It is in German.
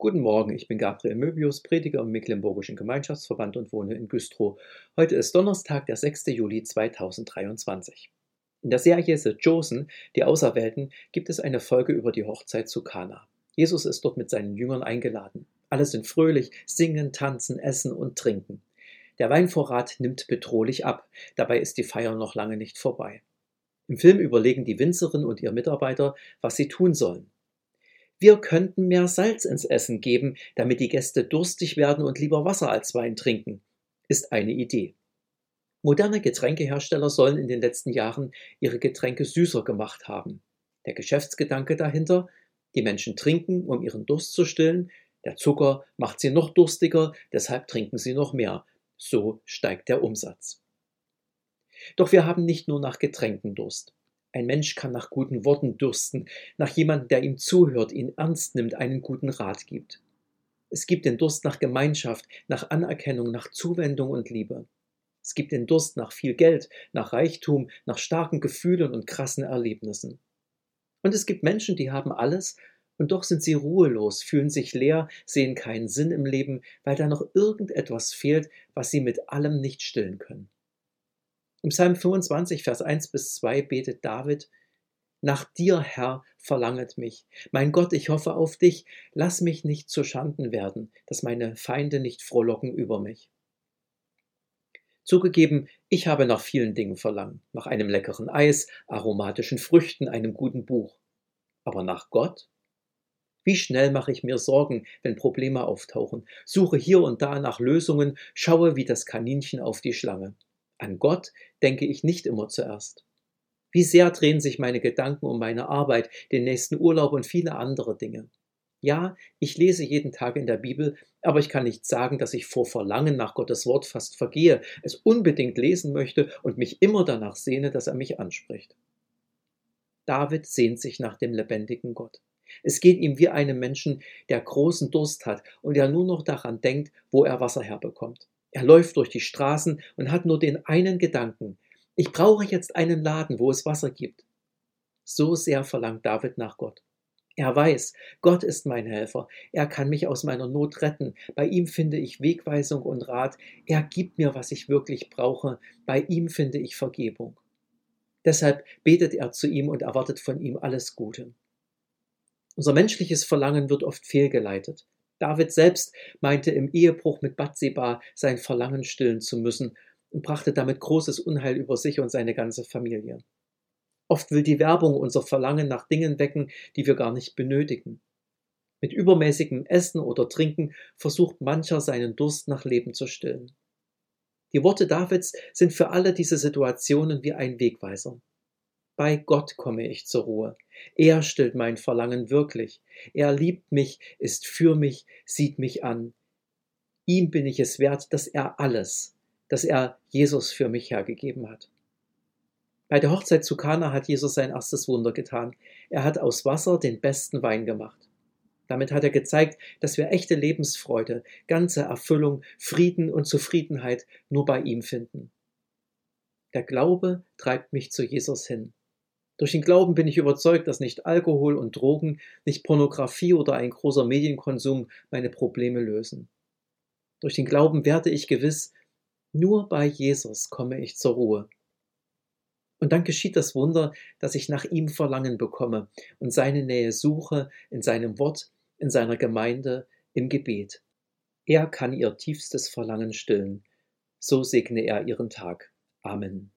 Guten Morgen, ich bin Gabriel Möbius, Prediger im Mecklenburgischen Gemeinschaftsverband und wohne in Güstrow. Heute ist Donnerstag, der 6. Juli 2023. In der Serie The Chosen, die Auserwählten, gibt es eine Folge über die Hochzeit zu Kana. Jesus ist dort mit seinen Jüngern eingeladen. Alle sind fröhlich, singen, tanzen, essen und trinken. Der Weinvorrat nimmt bedrohlich ab, dabei ist die Feier noch lange nicht vorbei. Im Film überlegen die Winzerin und ihr Mitarbeiter, was sie tun sollen. Wir könnten mehr Salz ins Essen geben, damit die Gäste durstig werden und lieber Wasser als Wein trinken, ist eine Idee. Moderne Getränkehersteller sollen in den letzten Jahren ihre Getränke süßer gemacht haben. Der Geschäftsgedanke dahinter, die Menschen trinken, um ihren Durst zu stillen, der Zucker macht sie noch durstiger, deshalb trinken sie noch mehr. So steigt der Umsatz. Doch wir haben nicht nur nach Getränken Durst. Ein Mensch kann nach guten Worten dürsten, nach jemandem, der ihm zuhört, ihn ernst nimmt, einen guten Rat gibt. Es gibt den Durst nach Gemeinschaft, nach Anerkennung, nach Zuwendung und Liebe. Es gibt den Durst nach viel Geld, nach Reichtum, nach starken Gefühlen und krassen Erlebnissen. Und es gibt Menschen, die haben alles, und doch sind sie ruhelos, fühlen sich leer, sehen keinen Sinn im Leben, weil da noch irgendetwas fehlt, was sie mit allem nicht stillen können. Im Psalm 25, Vers 1 bis 2 betet David, Nach dir, Herr, verlanget mich. Mein Gott, ich hoffe auf dich. Lass mich nicht zu Schanden werden, dass meine Feinde nicht frohlocken über mich. Zugegeben, ich habe nach vielen Dingen verlangt, nach einem leckeren Eis, aromatischen Früchten, einem guten Buch. Aber nach Gott? Wie schnell mache ich mir Sorgen, wenn Probleme auftauchen, suche hier und da nach Lösungen, schaue wie das Kaninchen auf die Schlange. An Gott denke ich nicht immer zuerst. Wie sehr drehen sich meine Gedanken um meine Arbeit, den nächsten Urlaub und viele andere Dinge. Ja, ich lese jeden Tag in der Bibel, aber ich kann nicht sagen, dass ich vor Verlangen nach Gottes Wort fast vergehe, es unbedingt lesen möchte und mich immer danach sehne, dass er mich anspricht. David sehnt sich nach dem lebendigen Gott. Es geht ihm wie einem Menschen, der großen Durst hat und der nur noch daran denkt, wo er Wasser herbekommt. Er läuft durch die Straßen und hat nur den einen Gedanken. Ich brauche jetzt einen Laden, wo es Wasser gibt. So sehr verlangt David nach Gott. Er weiß, Gott ist mein Helfer. Er kann mich aus meiner Not retten. Bei ihm finde ich Wegweisung und Rat. Er gibt mir, was ich wirklich brauche. Bei ihm finde ich Vergebung. Deshalb betet er zu ihm und erwartet von ihm alles Gute. Unser menschliches Verlangen wird oft fehlgeleitet. David selbst meinte im Ehebruch mit Bathseba sein Verlangen stillen zu müssen und brachte damit großes Unheil über sich und seine ganze Familie. Oft will die Werbung unser Verlangen nach Dingen wecken, die wir gar nicht benötigen. Mit übermäßigem Essen oder Trinken versucht mancher seinen Durst nach Leben zu stillen. Die Worte Davids sind für alle diese Situationen wie ein Wegweiser. Bei Gott komme ich zur Ruhe. Er stillt mein Verlangen wirklich. Er liebt mich, ist für mich, sieht mich an. Ihm bin ich es wert, dass er alles, dass er Jesus für mich hergegeben hat. Bei der Hochzeit zu Kana hat Jesus sein erstes Wunder getan. Er hat aus Wasser den besten Wein gemacht. Damit hat er gezeigt, dass wir echte Lebensfreude, ganze Erfüllung, Frieden und Zufriedenheit nur bei ihm finden. Der Glaube treibt mich zu Jesus hin. Durch den Glauben bin ich überzeugt, dass nicht Alkohol und Drogen, nicht Pornografie oder ein großer Medienkonsum meine Probleme lösen. Durch den Glauben werde ich gewiss, nur bei Jesus komme ich zur Ruhe. Und dann geschieht das Wunder, dass ich nach ihm Verlangen bekomme und seine Nähe suche in seinem Wort, in seiner Gemeinde, im Gebet. Er kann ihr tiefstes Verlangen stillen. So segne er ihren Tag. Amen.